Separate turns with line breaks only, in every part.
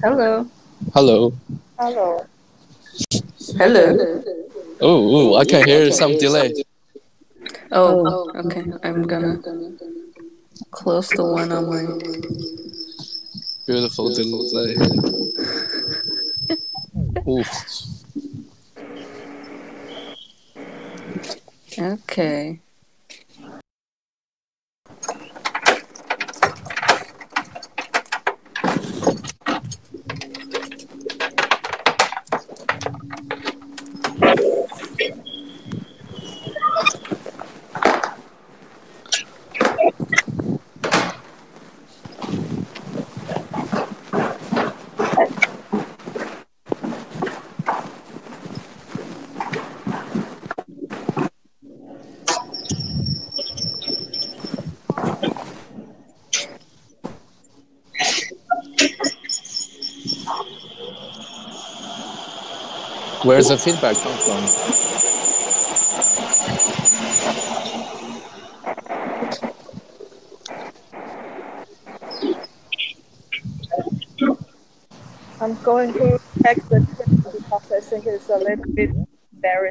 Hello.
Hello.
Hello.
Hello.
Oh, I can hear some delay.
Oh, okay. I'm gonna close the one on my.
Beautiful delay. Oof.
Okay.
Where's the feedback come from?
I'm going to check the chat because I think it's a little bit very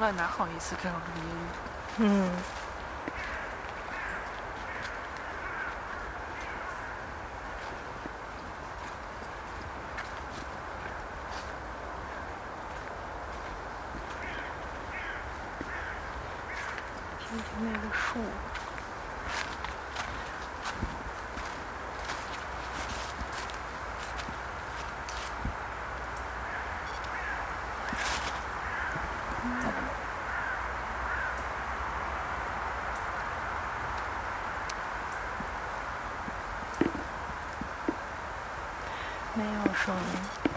出来哪好意思开这个音？嗯，没有声音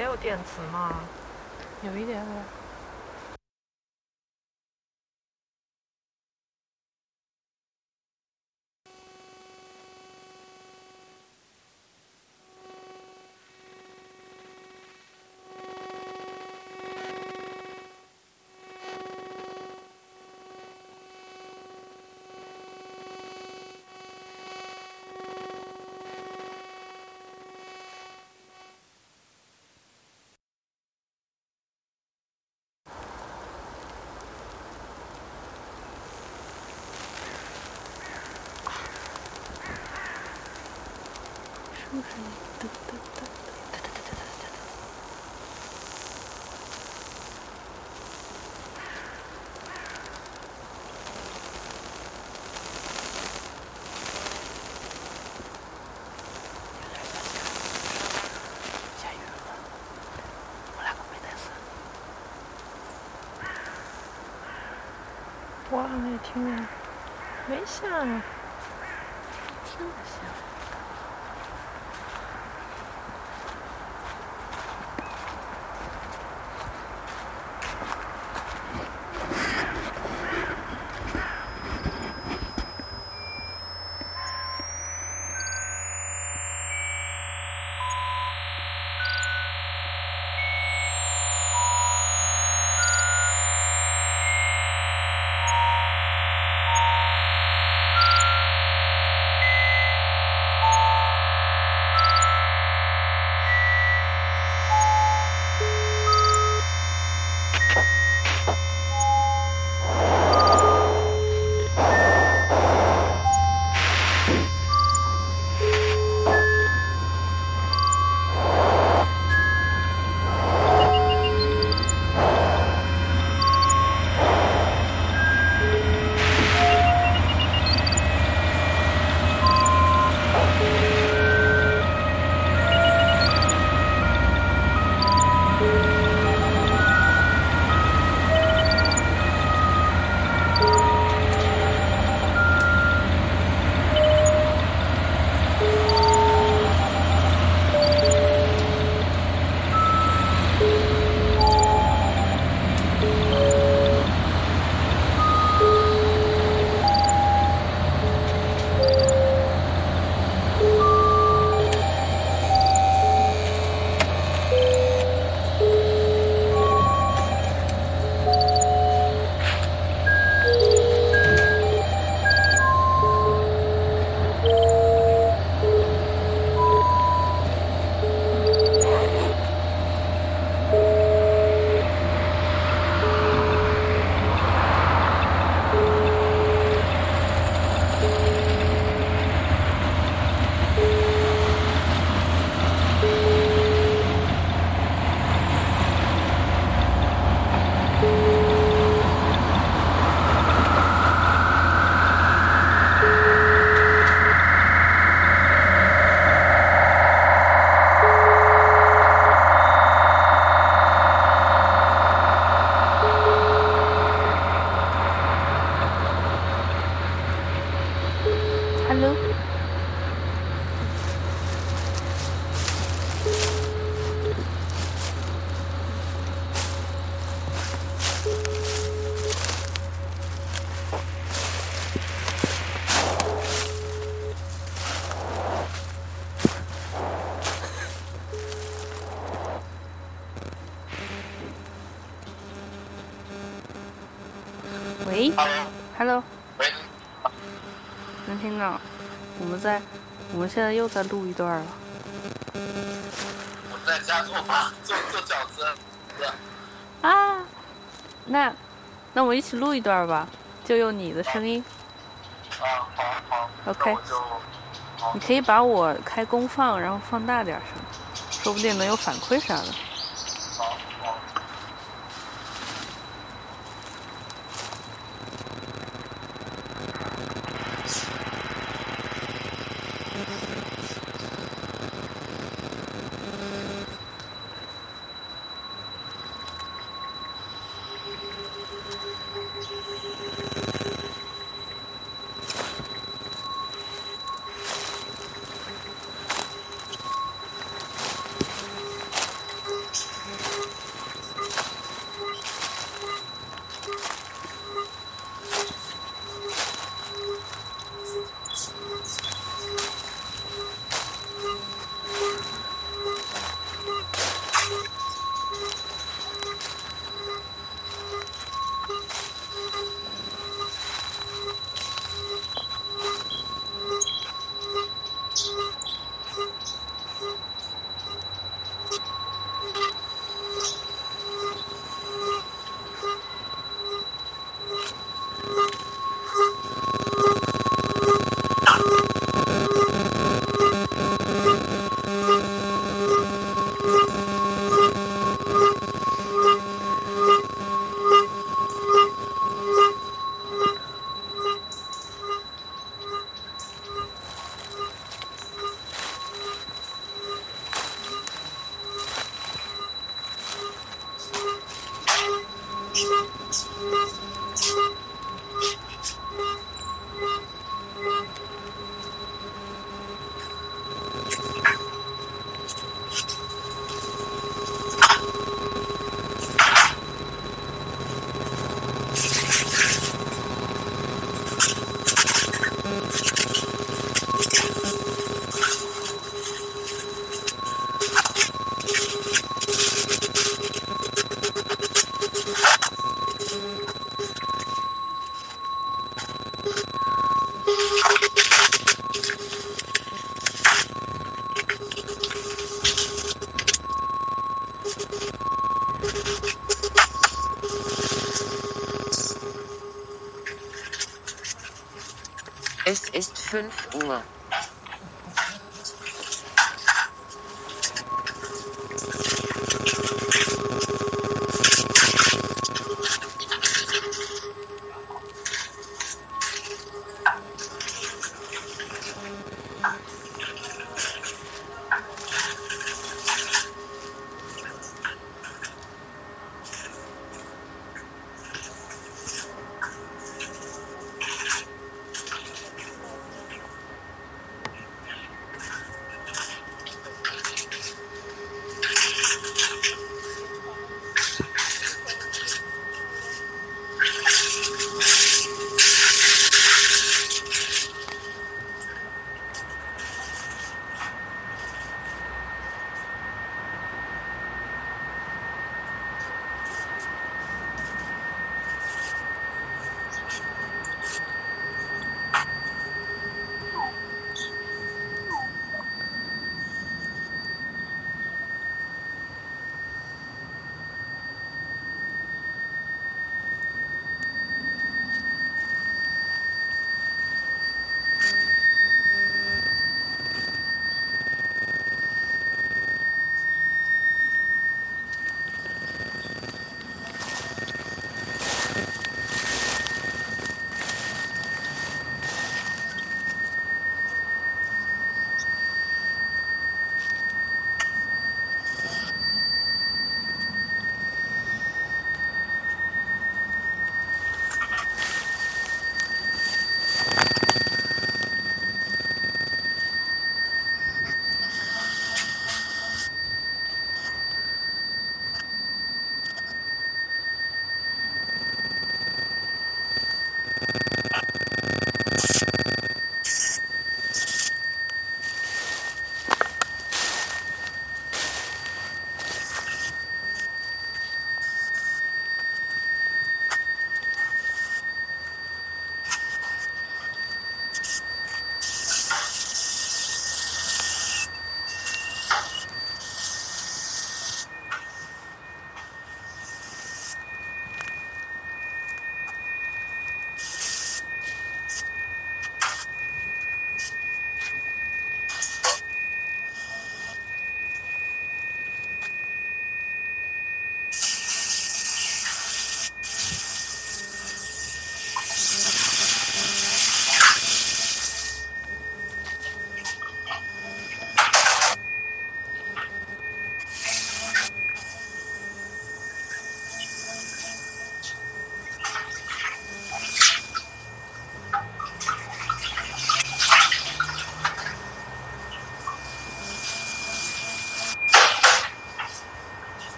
也有电池吗？有一点。我看。我那个没带伞。我听见。没下呢。现在又在录一段了。
我在家做饭，做做饺子。
啊，那，那我们一起录一段吧，就用你的声音。
啊，好好。
OK 你可以把我开功放，然后放大点声，说不定能有反馈啥的。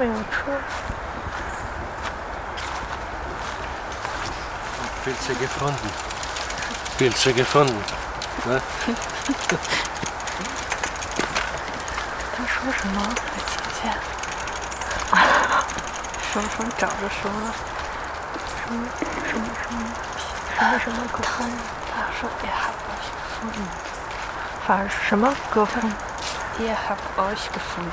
后面有车。
Pilze gefunden. Pilze gefunden. Ne?
他说什么？
来听见。什么什么找着什么了？
什么什么什么什么什么歌风？
他说也还不是风，
法什么歌风？
也还不是个风。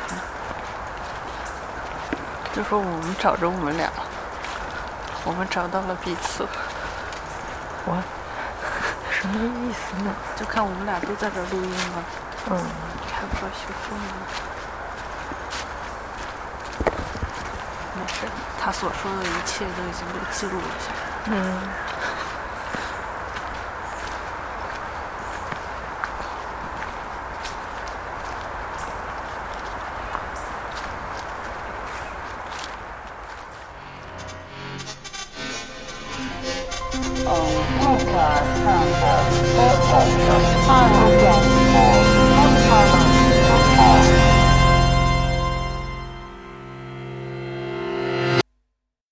就说我们找着我们俩，我们找到了彼此。
我什么意思呢？
就看我们俩都在这儿录音了，
嗯，
还不知道学疯了。没事，他所说的一切都已经被记录了下来。
嗯。